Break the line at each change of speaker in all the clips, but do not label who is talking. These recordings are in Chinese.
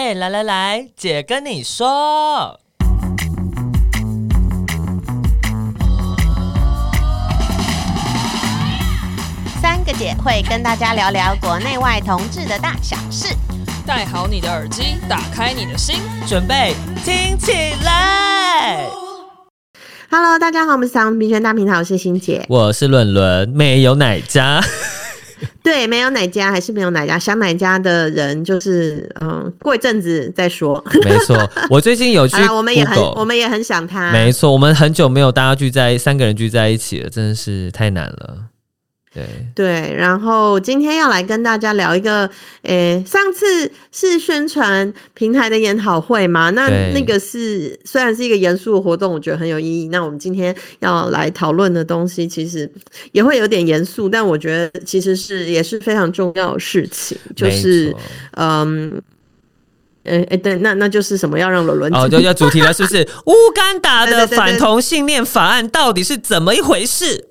哎，来来来，姐跟你说，
三个姐会跟大家聊聊国内外同志的大小事。
戴好你的耳机，打开你的心，
准备听起来。
Hello，大家好，我们是长平权大平台，我是欣姐，
我是伦伦，没有奶家。
对，没有哪家还是没有哪家，想哪家的人就是嗯，过一阵子再说。
没错，我最近有去，
我们也很我们也很想他。
没错，我们很久没有大家聚在三个人聚在一起了，真的是太难了。对
对，然后今天要来跟大家聊一个，诶，上次是宣传平台的研讨会嘛？那那个是虽然是一个严肃的活动，我觉得很有意义。那我们今天要来讨论的东西，其实也会有点严肃，但我觉得其实是也是非常重要的事情，就是嗯，哎哎，对，那那就是什么？要让伦伦
哦，就要主题了，是不是？乌干达的 反同性恋法案到底是怎么一回事？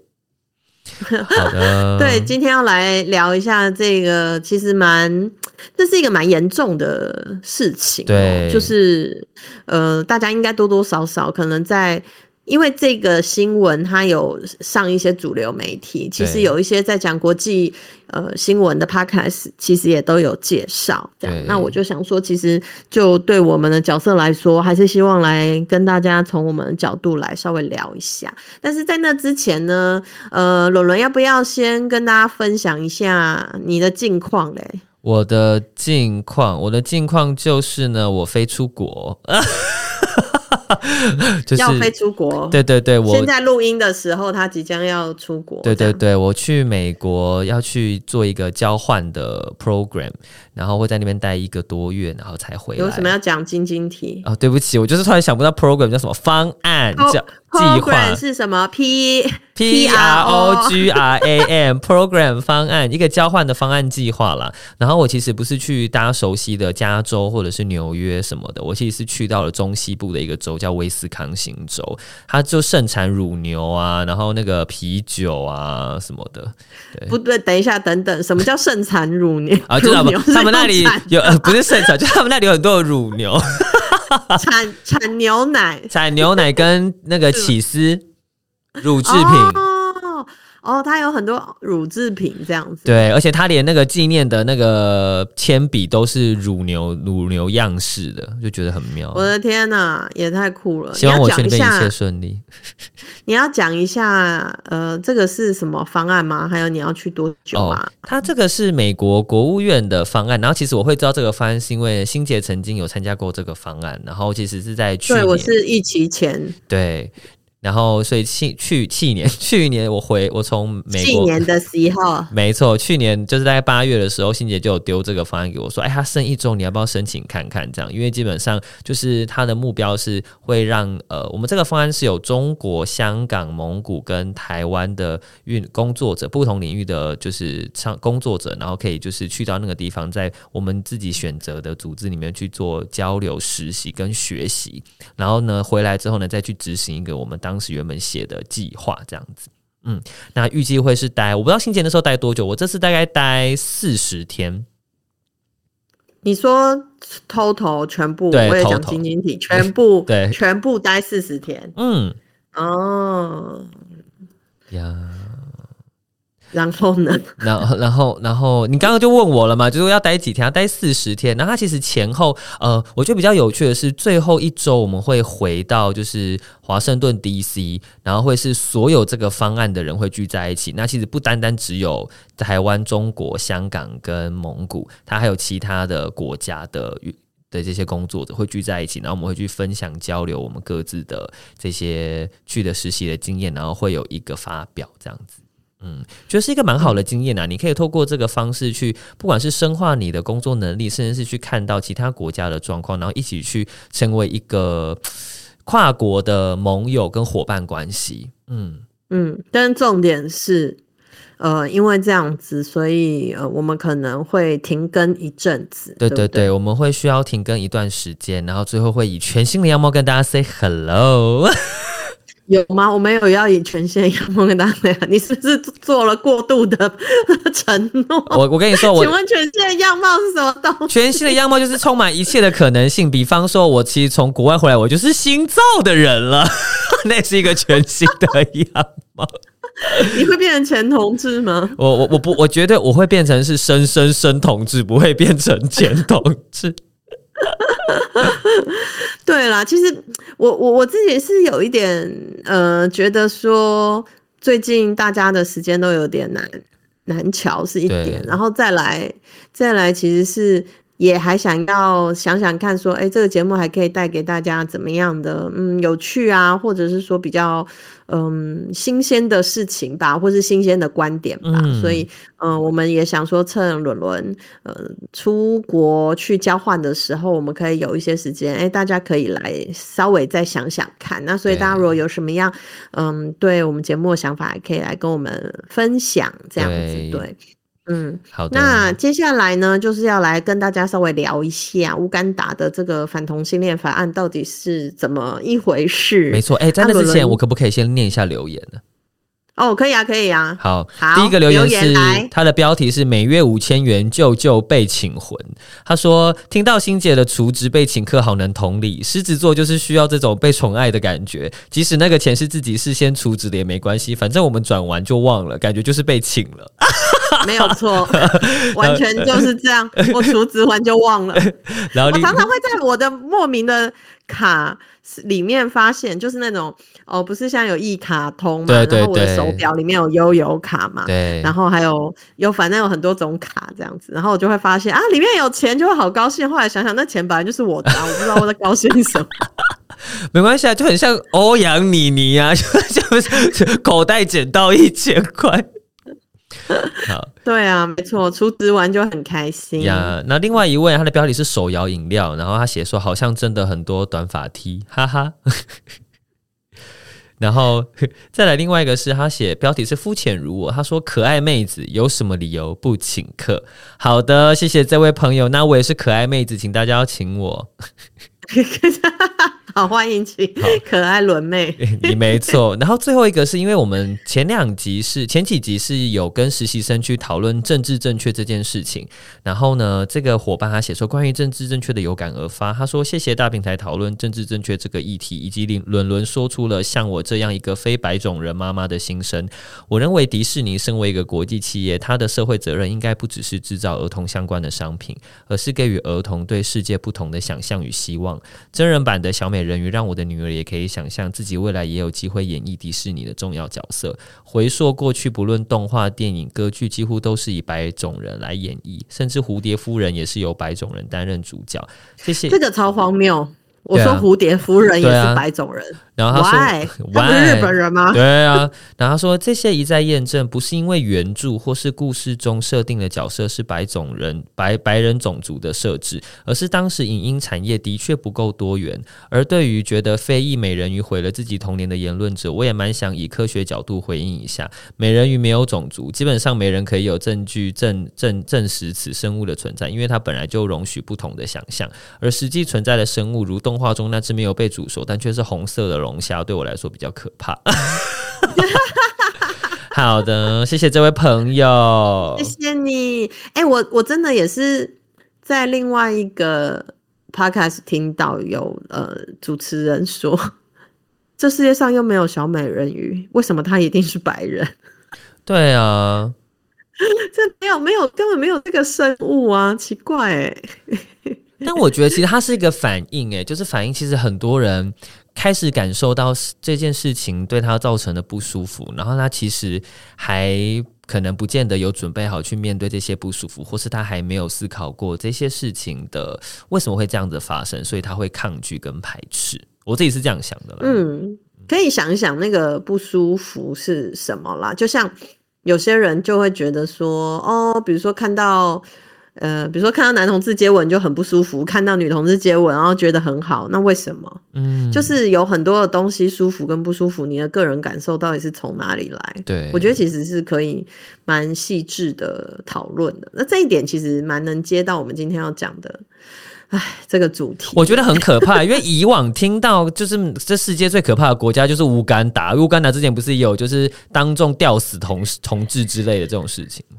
好的，对，今天要来聊一下这个，其实蛮，这是一个蛮严重的事情，
对，
就是呃，大家应该多多少少可能在。因为这个新闻，它有上一些主流媒体，其实有一些在讲国际呃新闻的 podcast，其实也都有介绍。这样，那我就想说，其实就对我们的角色来说，还是希望来跟大家从我们的角度来稍微聊一下。但是在那之前呢，呃，伦伦要不要先跟大家分享一下你的近况嘞？
我的近况，我的近况就是呢，我飞出国。就是
要飞出国，
对对对，我
现在录音的时候，他即将要出国。
对对对，我去美国要去做一个交换的 program，然后会在那边待一个多月，然后才回来。
有什么要讲晶晶体？
哦，对不起，我就是突然想不到 program 叫什么方案叫。计划
是什么？P
P R O G R A M program 方案，一个交换的方案计划啦。然后我其实不是去大家熟悉的加州或者是纽约什么的，我其实是去到了中西部的一个州叫威斯康星州，它就盛产乳牛啊，然后那个啤酒啊什么的。对，
不对，等一下，等等，什么叫盛产乳牛
啊？知道吗？他们那里有，呃，不是盛产，就他们那里有很多乳牛。
产产牛奶，
产牛奶跟那个起司乳制品。
哦，它有很多乳制品这样子。
对，而且它连那个纪念的那个铅笔都是乳牛乳牛样式的，就觉得很妙。
我的天哪，也太酷了！
希望我去那边一切顺利。
你要讲一下，呃，这个是什么方案吗？还有你要去多久啊？哦，
它这个是美国国务院的方案。然后其实我会知道这个方案，是因为欣杰曾经有参加过这个方案。然后其实是在去年，
对，我是疫情前。
对。然后，所以去去去年，去年我回我从美国，去
年的时候，
没错，去年就是在八月的时候，欣姐就有丢这个方案给我说，哎，他剩一周，你要不要申请看看？这样，因为基本上就是他的目标是会让呃，我们这个方案是有中国、香港、蒙古跟台湾的运工作者，不同领域的就是工工作者，然后可以就是去到那个地方，在我们自己选择的组织里面去做交流、实习跟学习，然后呢，回来之后呢，再去执行一个我们当。当时原本写的计划这样子，嗯，那预计会是待，我不知道新杰的时候待多久，我这次大概待四十天。
你说 total 全部，我也讲晶晶体，全部
对，
全部待四十天，
嗯，
哦，
呀。
然后呢？
然后，然后，然后，你刚刚就问我了嘛，就是要待几天？要待四十天。然后，他其实前后，呃，我觉得比较有趣的是，最后一周我们会回到就是华盛顿 DC，然后会是所有这个方案的人会聚在一起。那其实不单单只有台湾、中国、香港跟蒙古，他还有其他的国家的的这些工作者会聚在一起，然后我们会去分享交流我们各自的这些去的实习的经验，然后会有一个发表这样子。嗯，觉得是一个蛮好的经验啊！你可以透过这个方式去，不管是深化你的工作能力，甚至是去看到其他国家的状况，然后一起去成为一个跨国的盟友跟伙伴关系。嗯
嗯，但重点是，呃，因为这样子，所以呃，我们可能会停更一阵子。
对对对，对对我们会需要停更一段时间，然后最后会以全新的样貌跟大家 say hello。
有吗？我没有要以全新的样貌跟大家讲，你是不是做了过度的承诺？
我我跟你说，我
请问全新的样貌是什么东西？
全新的样貌就是充满一切的可能性。比方说，我其实从国外回来，我就是新造的人了，那是一个全新的样貌。
你会变成前同志吗？
我我我不，我觉得我会变成是生生生同志，不会变成前同志。
对啦，其实我我我自己是有一点呃，觉得说最近大家的时间都有点难难瞧，是一点，然后再来再来，其实是。也还想要想想看，说，哎，这个节目还可以带给大家怎么样的，嗯，有趣啊，或者是说比较，嗯，新鲜的事情吧，或是新鲜的观点吧。嗯、所以，嗯，我们也想说，趁伦伦，呃，出国去交换的时候，我们可以有一些时间，哎，大家可以来稍微再想想看。那所以，大家如果有什么样，嗯，对我们节目的想法，也可以来跟我们分享，这样子，对。对嗯，好的。那接下来呢，就是要来跟大家稍微聊一下乌干达的这个反同性恋法案到底是怎么一回事。
没错，哎、欸，在那之前，我可不可以先念一下留言呢？
哦，可以啊，可以啊。
好，好，第一个留言是他的标题是“每月五千元，舅舅被请魂”。他说：“听到欣姐的储值被请客，好能同理。狮子座就是需要这种被宠爱的感觉，即使那个钱是自己事先储值的也没关系，反正我们转完就忘了，感觉就是被请了。”没有
错，完全就是这样。我储值完就忘了，然后我常常会在我的莫名的卡里面发现，就是那种。哦，不是像有一卡通嘛？对对对，然后我的手表里面有悠游卡嘛？对。然后还有有反正有很多种卡这样子，然后我就会发现啊，里面有钱就会好高兴。后来想想，那钱本来就是我的，啊，我不知道我在高兴什么。
没关系啊，就很像欧阳妮妮啊，就 就是口袋捡到一千块。好，
对啊，没错，出值玩就很开心
呀。那另外一位，他的标题是手摇饮料，然后他写说好像真的很多短发 T，哈哈。然后再来另外一个是他写标题是肤浅如我，他说可爱妹子有什么理由不请客？好的，谢谢这位朋友，那我也是可爱妹子，请大家要请我。
好，欢迎请可爱伦妹，
你没错。然后最后一个是因为我们前两集是前几集是有跟实习生去讨论政治正确这件事情，然后呢，这个伙伴他写说关于政治正确的有感而发，他说谢谢大平台讨论政治正确这个议题，以及伦伦说出了像我这样一个非白种人妈妈的心声。我认为迪士尼身为一个国际企业，它的社会责任应该不只是制造儿童相关的商品，而是给予儿童对世界不同的想象与希望。真人版的小美美人鱼让我的女儿也可以想象自己未来也有机会演绎迪士尼的重要角色。回溯过去，不论动画、电影、歌剧，几乎都是以白种人来演绎，甚至蝴蝶夫人也是由白种人担任主角。谢谢，
这个超荒谬。我说蝴蝶夫人也是白种人。
然后他说：“Why?
他不是日本人吗？”
对啊，然后他说这些一再验证，不是因为原著或是故事中设定的角色是白种人、白白人种族的设置，而是当时影音产业的确不够多元。而对于觉得非裔美人鱼毁了自己童年的言论者，我也蛮想以科学角度回应一下：美人鱼没有种族，基本上没人可以有证据证证证实此生物的存在，因为它本来就容许不同的想象。而实际存在的生物，如动画中那只没有被煮熟但却是红色的龙。虾对我来说比较可怕。好的，谢谢这位朋友，
谢谢你。哎、欸，我我真的也是在另外一个 podcast 听到有呃主持人说，这世界上又没有小美人鱼，为什么她一定是白人？
对啊，
这没有没有根本没有这个生物啊，奇怪哎。
但我觉得其实它是一个反应，哎，就是反应其实很多人。开始感受到这件事情对他造成的不舒服，然后他其实还可能不见得有准备好去面对这些不舒服，或是他还没有思考过这些事情的为什么会这样子发生，所以他会抗拒跟排斥。我自己是这样想的啦。
嗯，可以想一想那个不舒服是什么啦？就像有些人就会觉得说，哦，比如说看到。呃，比如说看到男同志接吻就很不舒服，看到女同志接吻然后觉得很好，那为什么？嗯，就是有很多的东西舒服跟不舒服，你的个人感受到底是从哪里来？对，我觉得其实是可以蛮细致的讨论的。那这一点其实蛮能接到我们今天要讲的唉，这个主题
我觉得很可怕，因为以往听到就是这世界最可怕的国家就是乌干达，乌干达之前不是有就是当众吊死同同志之类的这种事情吗？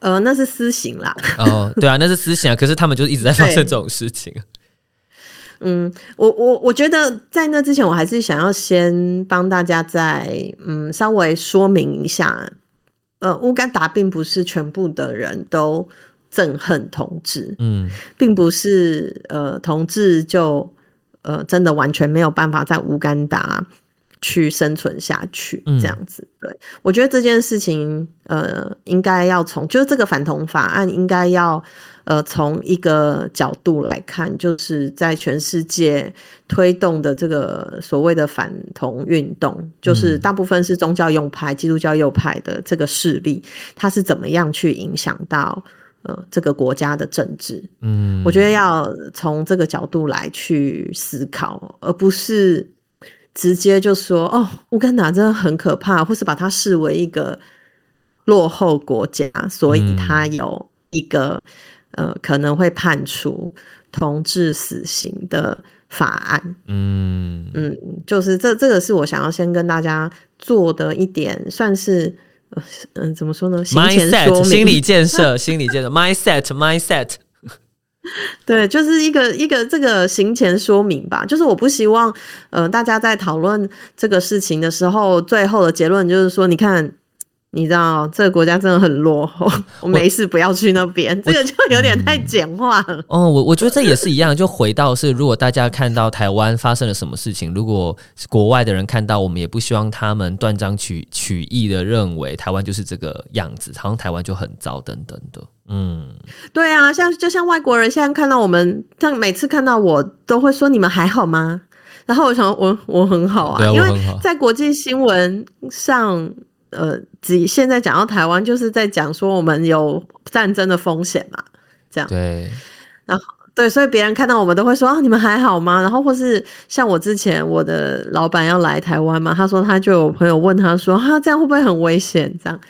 呃，那是私刑啦。
哦，对啊，那是私刑啊。可是他们就一直在发生这种事情。
嗯，我我我觉得在那之前，我还是想要先帮大家再嗯稍微说明一下，呃，乌干达并不是全部的人都。憎恨同志，嗯，并不是呃，同志就呃，真的完全没有办法在乌干达去生存下去，这样子。嗯、对，我觉得这件事情，呃，应该要从就是这个反同法案，应该要呃，从一个角度来看，就是在全世界推动的这个所谓的反同运动，就是大部分是宗教右派、基督教右派的这个势力，它是怎么样去影响到。呃，这个国家的政治，嗯，我觉得要从这个角度来去思考，而不是直接就说哦，乌干达真的很可怕，或是把它视为一个落后国家，所以它有一个、嗯、呃可能会判处同志死刑的法案。嗯嗯，就是这这个是我想要先跟大家做的一点，算是。嗯，怎么说呢
？mindset 心理建设，心理建设，mindset，mindset。
对，就是一个一个这个行前说明吧。就是我不希望，呃，大家在讨论这个事情的时候，最后的结论就是说，你看。你知道这个国家真的很落后，我没事不要去那边，这个就有点太简化了。
哦，我我觉得这也是一样，就回到是，如果大家看到台湾发生了什么事情，如果国外的人看到，我们也不希望他们断章取取义的认为台湾就是这个样子，好像台湾就很糟等等的。嗯，
对啊，像就像外国人现在看到我们，像每次看到我都会说你们还好吗？然后我想我我很好啊，因为在国际新闻上。呃，只现在讲到台湾，就是在讲说我们有战争的风险嘛，这样。
对。
然后对，所以别人看到我们都会说啊，你们还好吗？然后或是像我之前我的老板要来台湾嘛，他说他就有朋友问他说，哈、啊，这样会不会很危险？这样。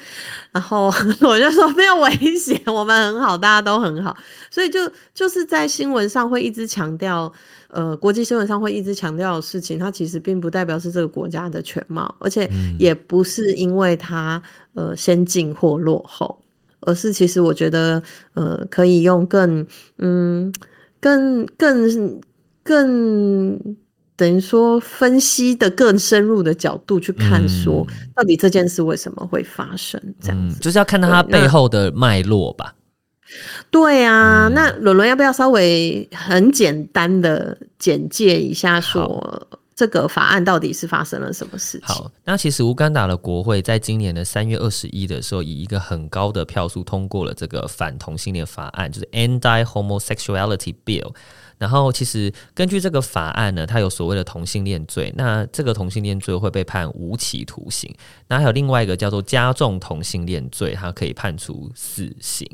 然后 我就说没有危险，我们很好，大家都很好。所以就就是在新闻上会一直强调。呃，国际新闻上会一直强调的事情，它其实并不代表是这个国家的全貌，而且也不是因为它呃先进或落后，而是其实我觉得呃可以用更嗯更更更等于说分析的更深入的角度去看，说到底这件事为什么会发生这样子，
嗯，就是要看到它背后的脉络吧。
对啊，那伦伦要不要稍微很简单的简介一下，说这个法案到底是发生了什么事情？
好，那其实乌干达的国会在今年的三月二十一的时候，以一个很高的票数通过了这个反同性恋法案，就是 Anti-Homosexuality Bill。然后，其实根据这个法案呢，它有所谓的同性恋罪，那这个同性恋罪会被判无期徒刑。那还有另外一个叫做加重同性恋罪，它可以判处死刑。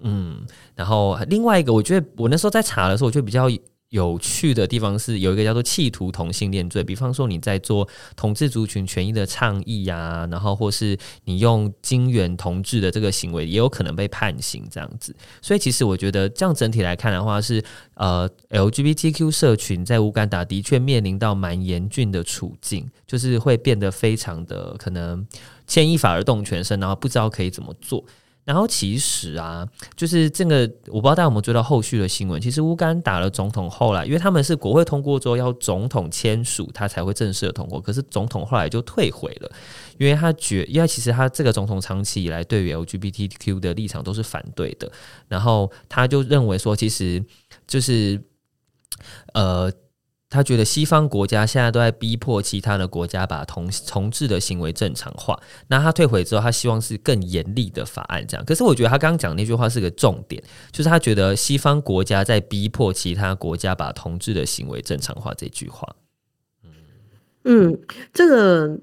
嗯，然后另外一个，我觉得我那时候在查的时候，我觉得比较有趣的地方是有一个叫做企图同性恋罪，比方说你在做同志族群权益的倡议呀、啊，然后或是你用金援同志的这个行为，也有可能被判刑这样子。所以其实我觉得这样整体来看的话，是呃 LGBTQ 社群在乌干达的确面临到蛮严峻的处境，就是会变得非常的可能牵一发而动全身，然后不知道可以怎么做。然后其实啊，就是这个，我不知道大家有没有追到后续的新闻。其实乌干达的总统后来，因为他们是国会通过之后要总统签署，他才会正式的通过。可是总统后来就退回了，因为他觉，因为其实他这个总统长期以来对于 LGBTQ 的立场都是反对的。然后他就认为说，其实就是呃。他觉得西方国家现在都在逼迫其他的国家把同同志的行为正常化。那他退回之后，他希望是更严厉的法案这样。可是我觉得他刚刚讲那句话是个重点，就是他觉得西方国家在逼迫其他国家把同志的行为正常化这句话。
嗯，这个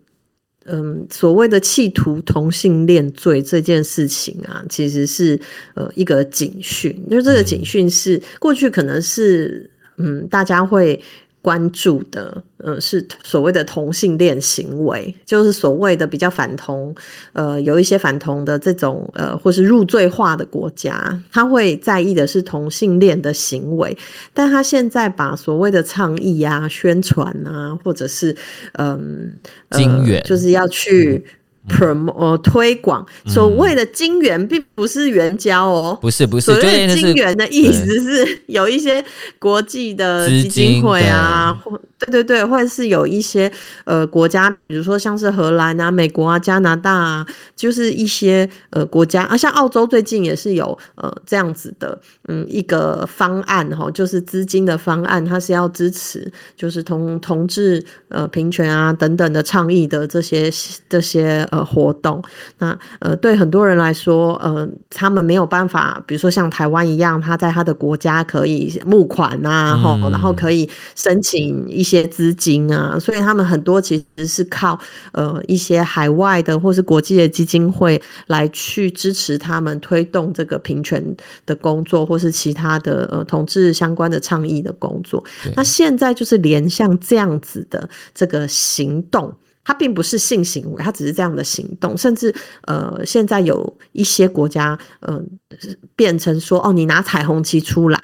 嗯所谓的企图同性恋罪这件事情啊，其实是呃一个警讯，就是这个警讯是过去可能是嗯大家会。关注的，呃，是所谓的同性恋行为，就是所谓的比较反同，呃，有一些反同的这种，呃，或是入罪化的国家，他会在意的是同性恋的行为，但他现在把所谓的倡议啊、宣传啊，或者是，嗯、呃，
金援，
就是要去。Promo 呃推广。所谓的金元并不是援交哦，
不是不是，
所谓的金元的意思是有一些国际的基金会啊，或对对对，或者是有一些呃国家，比如说像是荷兰啊、美国啊、加拿大啊，就是一些呃国家啊，像澳洲最近也是有呃这样子的嗯一个方案哈，就是资金的方案，它是要支持就是同同志呃平权啊等等的倡议的这些这些。呃，活动那呃，对很多人来说，呃，他们没有办法，比如说像台湾一样，他在他的国家可以募款啊，嗯、然后可以申请一些资金啊，所以他们很多其实是靠呃一些海外的或是国际的基金会来去支持他们推动这个平权的工作，或是其他的呃同志相关的倡议的工作。那现在就是连像这样子的这个行动。它并不是性行为，它只是这样的行动，甚至呃，现在有一些国家，嗯、呃，变成说，哦，你拿彩虹旗出来，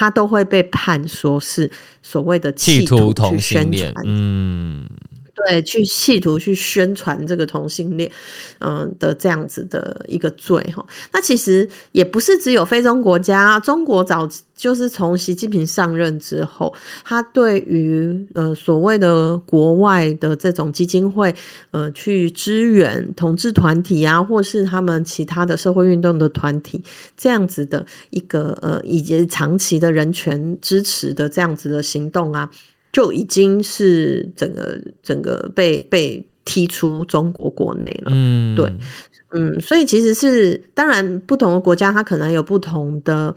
它都会被判说是所谓的企图同宣传，嗯。对，去企图去宣传这个同性恋，嗯的这样子的一个罪哈。那其实也不是只有非洲国家，中国早就是从习近平上任之后，他对于呃所谓的国外的这种基金会，呃去支援同志团体啊，或是他们其他的社会运动的团体，这样子的一个呃以及长期的人权支持的这样子的行动啊。就已经是整个整个被被踢出中国国内了，嗯，对，嗯，所以其实是当然，不同的国家它可能有不同的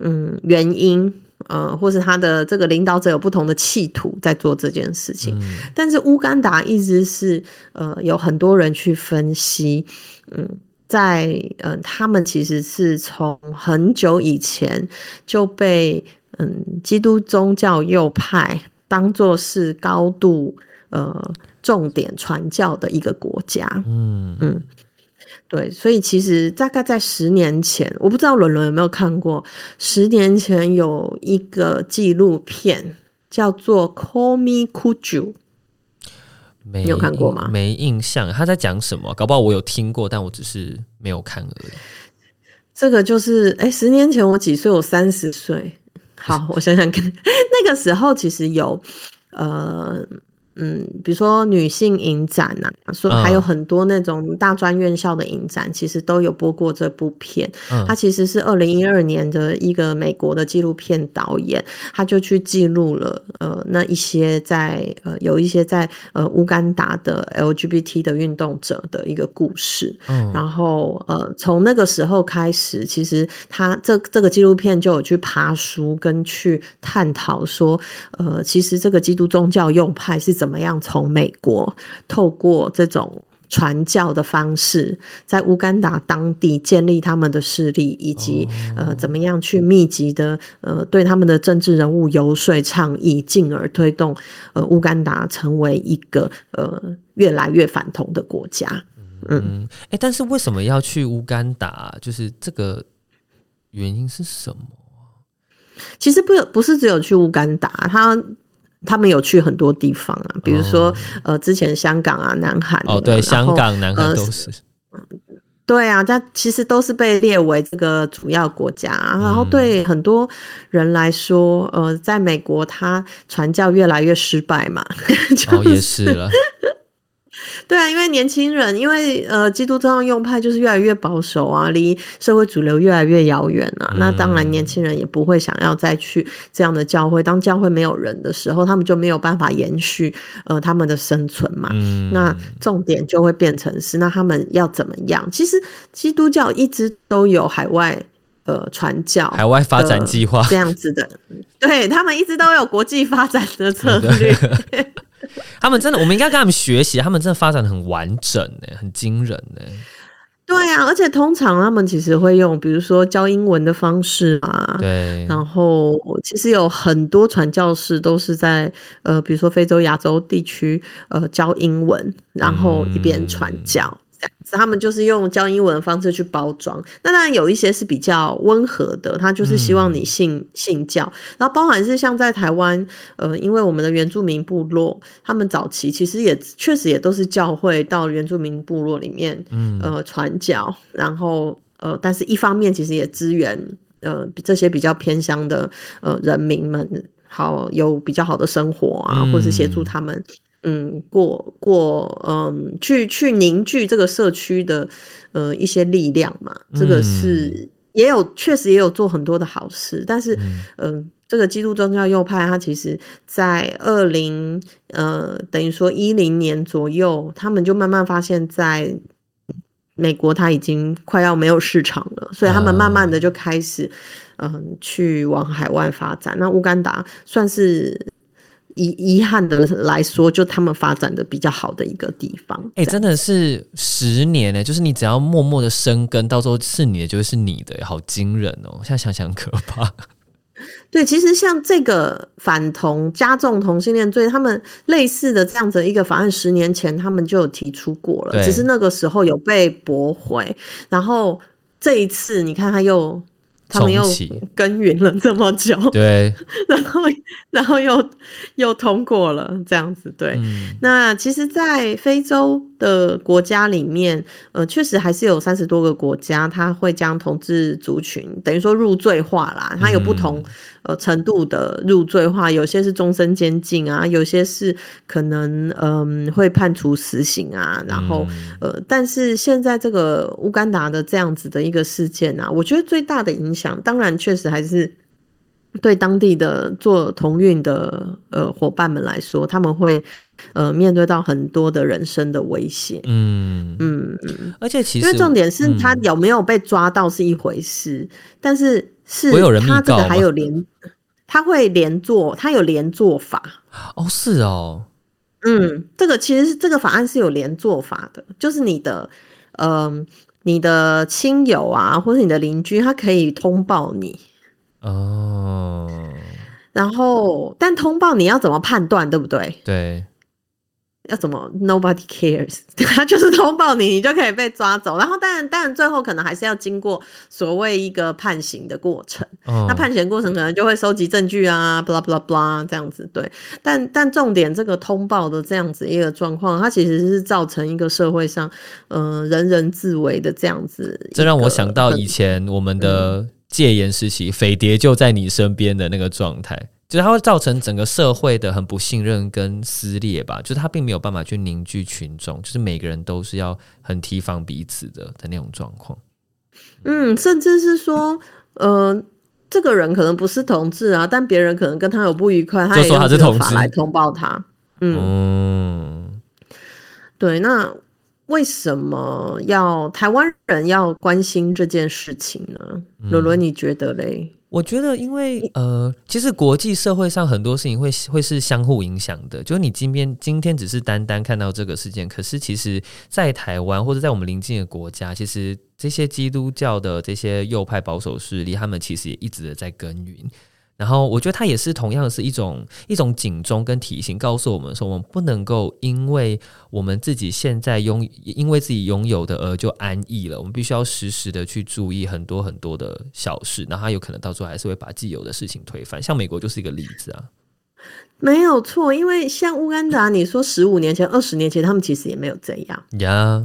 嗯原因，呃，或是他的这个领导者有不同的企图在做这件事情，嗯，但是乌干达一直是呃有很多人去分析，嗯，在嗯，呃，他们其实是从很久以前就被嗯基督宗教右派。当做是高度呃重点传教的一个国家，嗯嗯，对，所以其实大概在十年前，我不知道伦伦有没有看过，十年前有一个纪录片叫做《Call Me Khuju》，你有看过吗？
没印象，他在讲什么？搞不好我有听过，但我只是没有看而已。
这个就是，哎，十年前我几岁？我三十岁。好，我想想看，那个时候其实有，呃。嗯，比如说女性影展呐，说还有很多那种大专院校的影展，其实都有播过这部片。它其实是二零一二年的一个美国的纪录片导演，他就去记录了呃那一些在呃有一些在呃乌干达的 LGBT 的运动者的一个故事。嗯，然后呃从那个时候开始，其实他这这个纪录片就有去爬书跟去探讨说，呃其实这个基督宗教右派是怎么。怎么样从美国透过这种传教的方式，在乌干达当地建立他们的势力，以及呃怎么样去密集的呃对他们的政治人物游说倡议，进而推动呃乌干达成为一个呃越来越反同的国家。嗯，
哎、欸，但是为什么要去乌干达？就是这个原因是什么？
其实不不是只有去乌干达，他。他们有去很多地方啊，比如说、哦、呃，之前香港啊、南韩哦，
对，香港、南韩都是、呃，
对啊，但其实都是被列为这个主要国家。嗯、然后对很多人来说，呃，在美国他传教越来越失败嘛，
就是、哦，也是了。
对啊，因为年轻人，因为呃，基督教用派就是越来越保守啊，离社会主流越来越遥远啊。嗯、那当然，年轻人也不会想要再去这样的教会。当教会没有人的时候，他们就没有办法延续呃他们的生存嘛。嗯、那重点就会变成是，那他们要怎么样？其实基督教一直都有海外呃传教、
海外发展计划这
样子的，对他们一直都有国际发展的策 略。
他们真的，我们应该跟他们学习。他们真的发展的很完整呢，很惊人呢。
对啊，而且通常他们其实会用，比如说教英文的方式啊，
对。
然后其实有很多传教士都是在呃，比如说非洲、亚洲地区呃教英文，然后一边传教。子，他们就是用教英文的方式去包装。那当然有一些是比较温和的，他就是希望你信、嗯、信教。然后包含是像在台湾，呃，因为我们的原住民部落，他们早期其实也确实也都是教会到原住民部落里面，嗯，呃，传教。然后呃，但是一方面其实也支援呃这些比较偏乡的呃人民们，好有比较好的生活啊，嗯、或者是协助他们。嗯，过过嗯，去去凝聚这个社区的呃一些力量嘛，这个是也有确实也有做很多的好事，但是嗯、呃，这个基督宗教右派它其实在二零呃等于说一零年左右，他们就慢慢发现，在美国它已经快要没有市场了，所以他们慢慢的就开始嗯、呃、去往海外发展。那乌干达算是。遗遗憾的来说，就他们发展的比较好的一个地方。
哎、欸，真的是十年呢，就是你只要默默的生根，到时候是你的就会是你的，好惊人哦！现在想想可怕。
对，其实像这个反同加重同性恋罪，他们类似的这样子一个法案，十年前他们就有提出过了，只是那个时候有被驳回。然后这一次，你看他又。他们又耕耘了这么久，
对，
然后然后又又通过了这样子，对。嗯、那其实，在非洲的国家里面，呃，确实还是有三十多个国家，他会将同志族群等于说入罪化啦，它有不同。呃，程度的入罪化，有些是终身监禁啊，有些是可能嗯、呃、会判处死刑啊，然后呃，但是现在这个乌干达的这样子的一个事件啊，我觉得最大的影响，当然确实还是对当地的做同运的呃伙伴们来说，他们会呃面对到很多的人生的威胁，嗯嗯，
而且其实
因为重点是他有没有被抓到是一回事，嗯、但是。是，他这个还有连，他会连坐，他有连坐法。
哦，是哦，
嗯，这个其实是这个法案是有连坐法的，就是你的，嗯、呃，你的亲友啊，或者你的邻居，他可以通报你。哦。然后，但通报你要怎么判断，对不对？
对。
要怎么？Nobody cares，他就是通报你，你就可以被抓走。然后当然，当然最后可能还是要经过所谓一个判刑的过程。哦、那判刑过程可能就会收集证据啊，blah blah blah 这样子。对，但但重点这个通报的这样子一个状况，它其实是造成一个社会上，嗯、呃，人人自危的这样子。
这让我想到以前我们的戒严时期，匪谍就在你身边的那个状态。就是它会造成整个社会的很不信任跟撕裂吧，就是它并没有办法去凝聚群众，就是每个人都是要很提防彼此的的那种状况。
嗯，甚至是说，呃，这个人可能不是同志啊，但别人可能跟他有不愉快，他也用这个法来通报他。嗯，嗯对，那为什么要台湾人要关心这件事情呢？伦伦，你觉得嘞？
我觉得，因为呃，其实国际社会上很多事情会会是相互影响的。就是你今天今天只是单单看到这个事件，可是其实，在台湾或者在我们邻近的国家，其实这些基督教的这些右派保守势力，他们其实也一直的在耕耘。然后我觉得它也是同样是一种一种警钟跟提醒，告诉我们说，我们不能够因为我们自己现在拥因为自己拥有的而就安逸了。我们必须要时时的去注意很多很多的小事，那它有可能到最后还是会把既有的事情推翻。像美国就是一个例子啊，
没有错。因为像乌干达，你说十五年前、二十年前，他们其实也没有这样
呀。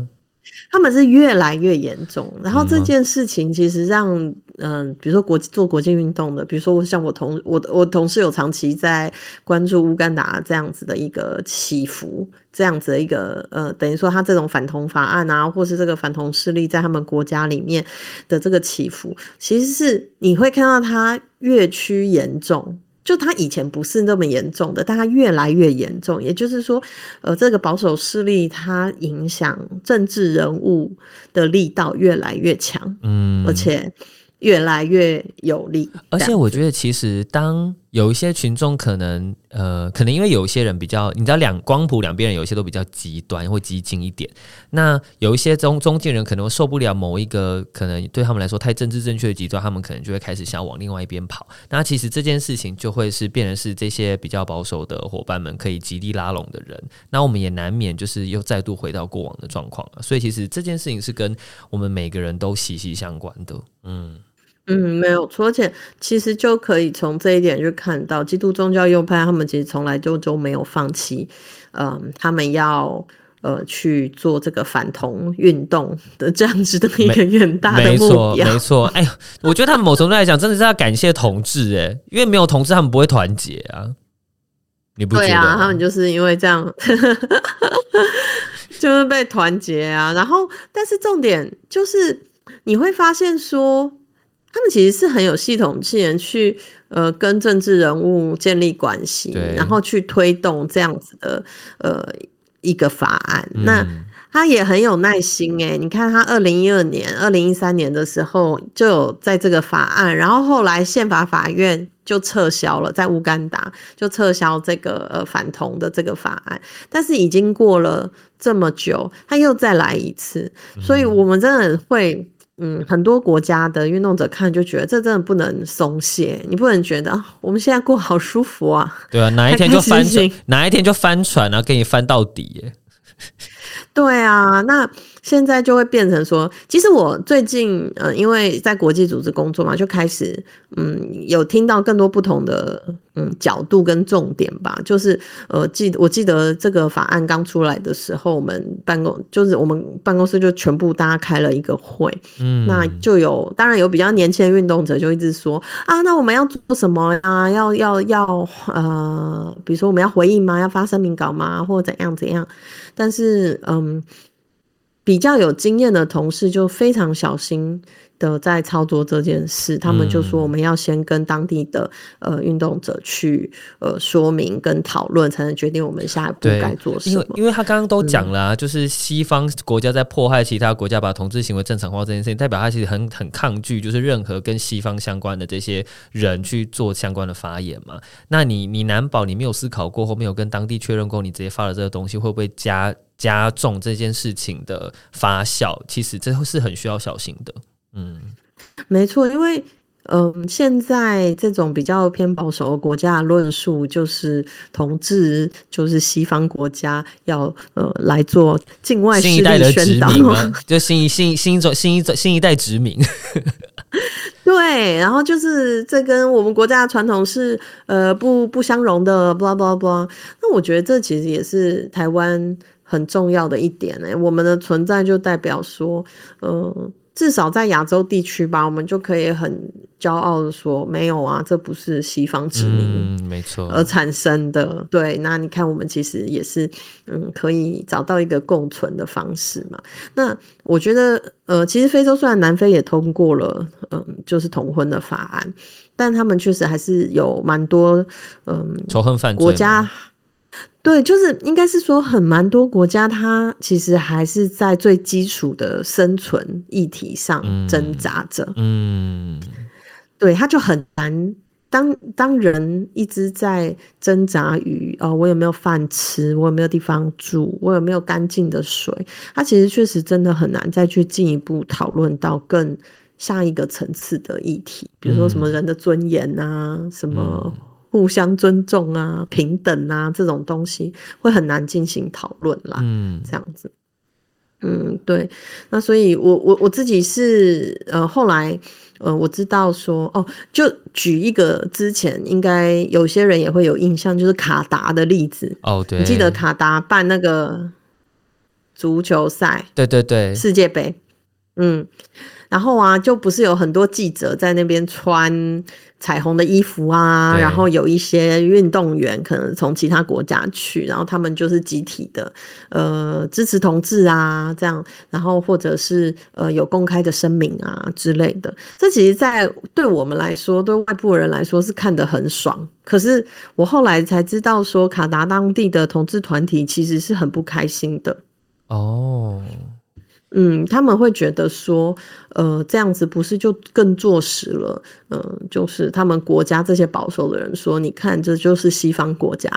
他们是越来越严重，然后这件事情其实让嗯、呃，比如说国做国际运动的，比如说像我同我我同事有长期在关注乌干达这样子的一个起伏，这样子的一个呃，等于说他这种反同法案啊，或是这个反同势力在他们国家里面的这个起伏，其实是你会看到它越趋严重。就他以前不是那么严重的，但他越来越严重。也就是说，呃，这个保守势力它影响政治人物的力道越来越强，嗯，而且越来越有力。
而且我觉得，其实当有一些群众可能，呃，可能因为有一些人比较，你知道两光谱两边人有些都比较极端或激进一点，那有一些中中间人可能受不了某一个可能对他们来说太政治正确的极端，他们可能就会开始想要往另外一边跑。那其实这件事情就会是变成是这些比较保守的伙伴们可以极力拉拢的人，那我们也难免就是又再度回到过往的状况了。所以其实这件事情是跟我们每个人都息息相关的，嗯。
嗯，没有错，而且其实就可以从这一点去看到，基督宗教右派他们其实从来就都没有放弃，嗯，他们要呃去做这个反同运动的这样子的一个远大的目标。
没错，没错。哎呀，我觉得他们某程度来讲，真的是要感谢同志哎，因为没有同志，他们不会团结啊。你不觉得？对
啊，他们就是因为这样，就是被团结啊。然后，但是重点就是你会发现说。他们其实是很有系统性去呃跟政治人物建立关系，然后去推动这样子的呃一个法案。嗯、那他也很有耐心诶，你看他二零一二年、二零一三年的时候就有在这个法案，然后后来宪法法院就撤销了，在乌干达就撤销这个呃反同的这个法案。但是已经过了这么久，他又再来一次，所以我们真的很会。嗯，很多国家的运动者看就觉得这真的不能松懈，你不能觉得我们现在过好舒服啊？
对啊，哪一天就翻船，哪一天就翻船，然后给你翻到底耶。
对啊，那。现在就会变成说，其实我最近呃，因为在国际组织工作嘛，就开始嗯，有听到更多不同的嗯角度跟重点吧。就是呃，记我记得这个法案刚出来的时候，我们办公就是我们办公室就全部大家开了一个会，嗯，那就有当然有比较年轻的运动者就一直说啊，那我们要做什么啊？要要要呃，比如说我们要回应吗？要发声明稿吗？或者怎样怎样？但是嗯。比较有经验的同事就非常小心的在操作这件事，他们就说我们要先跟当地的呃运动者去呃说明跟讨论，才能决定我们下一步该做什么。
因为因为他刚刚都讲了啊，就是西方国家在迫害其他国家把同志行为正常化这件事情，代表他其实很很抗拒，就是任何跟西方相关的这些人去做相关的发言嘛。那你你难保你没有思考过后，没有跟当地确认过，你直接发了这个东西会不会加？加重这件事情的发酵，其实这是很需要小心的。嗯，
没错，因为嗯、呃，现在这种比较偏保守的国家的论述，就是同志就是西方国家要呃来做境外势力宣导，
就新一新新一种新一种新一代殖民。
对，然后就是这跟我们国家的传统是呃不不相容的，blah blah blah。那我觉得这其实也是台湾。很重要的一点呢，我们的存在就代表说，呃，至少在亚洲地区吧，我们就可以很骄傲的说，没有啊，这不是西方殖民，
嗯，没错，
而产生的。对，那你看，我们其实也是，嗯，可以找到一个共存的方式嘛。那我觉得，呃，其实非洲虽然南非也通过了，嗯，就是同婚的法案，但他们确实还是有蛮多，嗯，
仇恨犯罪
国家。对，就是应该是说，很蛮多国家，它其实还是在最基础的生存议题上挣扎着。嗯，对，它就很难。当当人一直在挣扎于哦，我有没有饭吃，我有没有地方住，我有没有干净的水，它其实确实真的很难再去进一步讨论到更下一个层次的议题，比如说什么人的尊严啊，嗯、什么。互相尊重啊，平等啊，这种东西会很难进行讨论啦。嗯，这样子，嗯，对。那所以我，我我我自己是呃，后来呃，我知道说哦，就举一个之前应该有些人也会有印象，就是卡达的例子。
哦，对，
你记得卡达办那个足球赛？
对对对，
世界杯。嗯，然后啊，就不是有很多记者在那边穿。彩虹的衣服啊，然后有一些运动员可能从其他国家去，然后他们就是集体的，呃，支持同志啊，这样，然后或者是呃有公开的声明啊之类的。这其实，在对我们来说，对外部人来说是看得很爽。可是我后来才知道，说卡达当地的同志团体其实是很不开心的。哦。嗯，他们会觉得说，呃，这样子不是就更坐实了？嗯、呃，就是他们国家这些保守的人说，你看，这就是西方国家，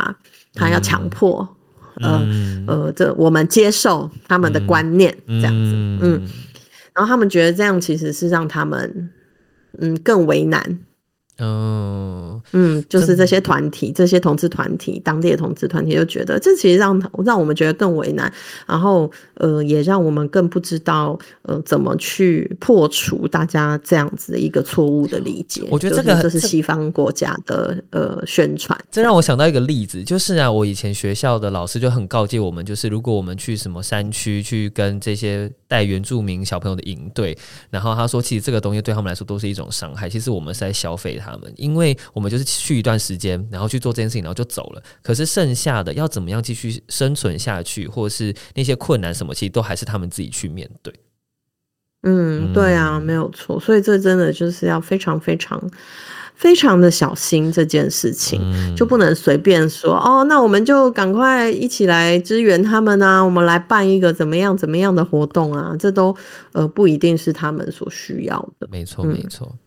他要强迫，嗯、呃呃，这我们接受他们的观念，嗯、这样子，嗯，然后他们觉得这样其实是让他们，嗯，更为难。
嗯
嗯，就是这些团体，这些同志团体，当地的同志团体就觉得这其实让让我们觉得更为难，然后呃，也让我们更不知道呃怎么去破除大家这样子的一个错误的理解。
我觉得这个
这是西方国家的呃宣传。
这让我想到一个例子，就是啊，我以前学校的老师就很告诫我们，就是如果我们去什么山区去跟这些带原住民小朋友的营队，然后他说，其实这个东西对他们来说都是一种伤害，其实我们是在消费他们，因为我们就是去一段时间，然后去做这件事情，然后就走了。可是剩下的要怎么样继续生存下去，或者是那些困难什么，其实都还是他们自己去面对。
嗯，对啊，没有错。所以这真的就是要非常非常非常的小心这件事情，嗯、就不能随便说哦，那我们就赶快一起来支援他们啊，我们来办一个怎么样怎么样的活动啊，这都呃不一定是他们所需要的。
没错，没错。嗯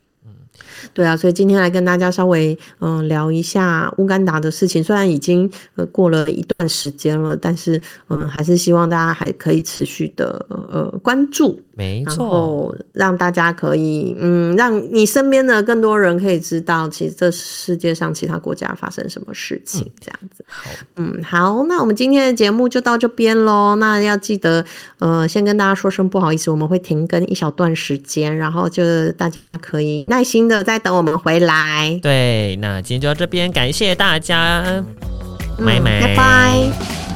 对啊，所以今天来跟大家稍微嗯、呃、聊一下乌干达的事情。虽然已经呃过了一段时间了，但是嗯、呃、还是希望大家还可以持续的呃关注，
没错，
然后让大家可以嗯让你身边的更多人可以知道，其实这世界上其他国家发生什么事情，嗯、这样子。嗯好，那我们今天的节目就到这边喽。那要记得呃先跟大家说声不好意思，我们会停更一小段时间，然后就大家可以耐心的。在等我们回来。
对，那今天就到这边，感谢大家。
拜拜。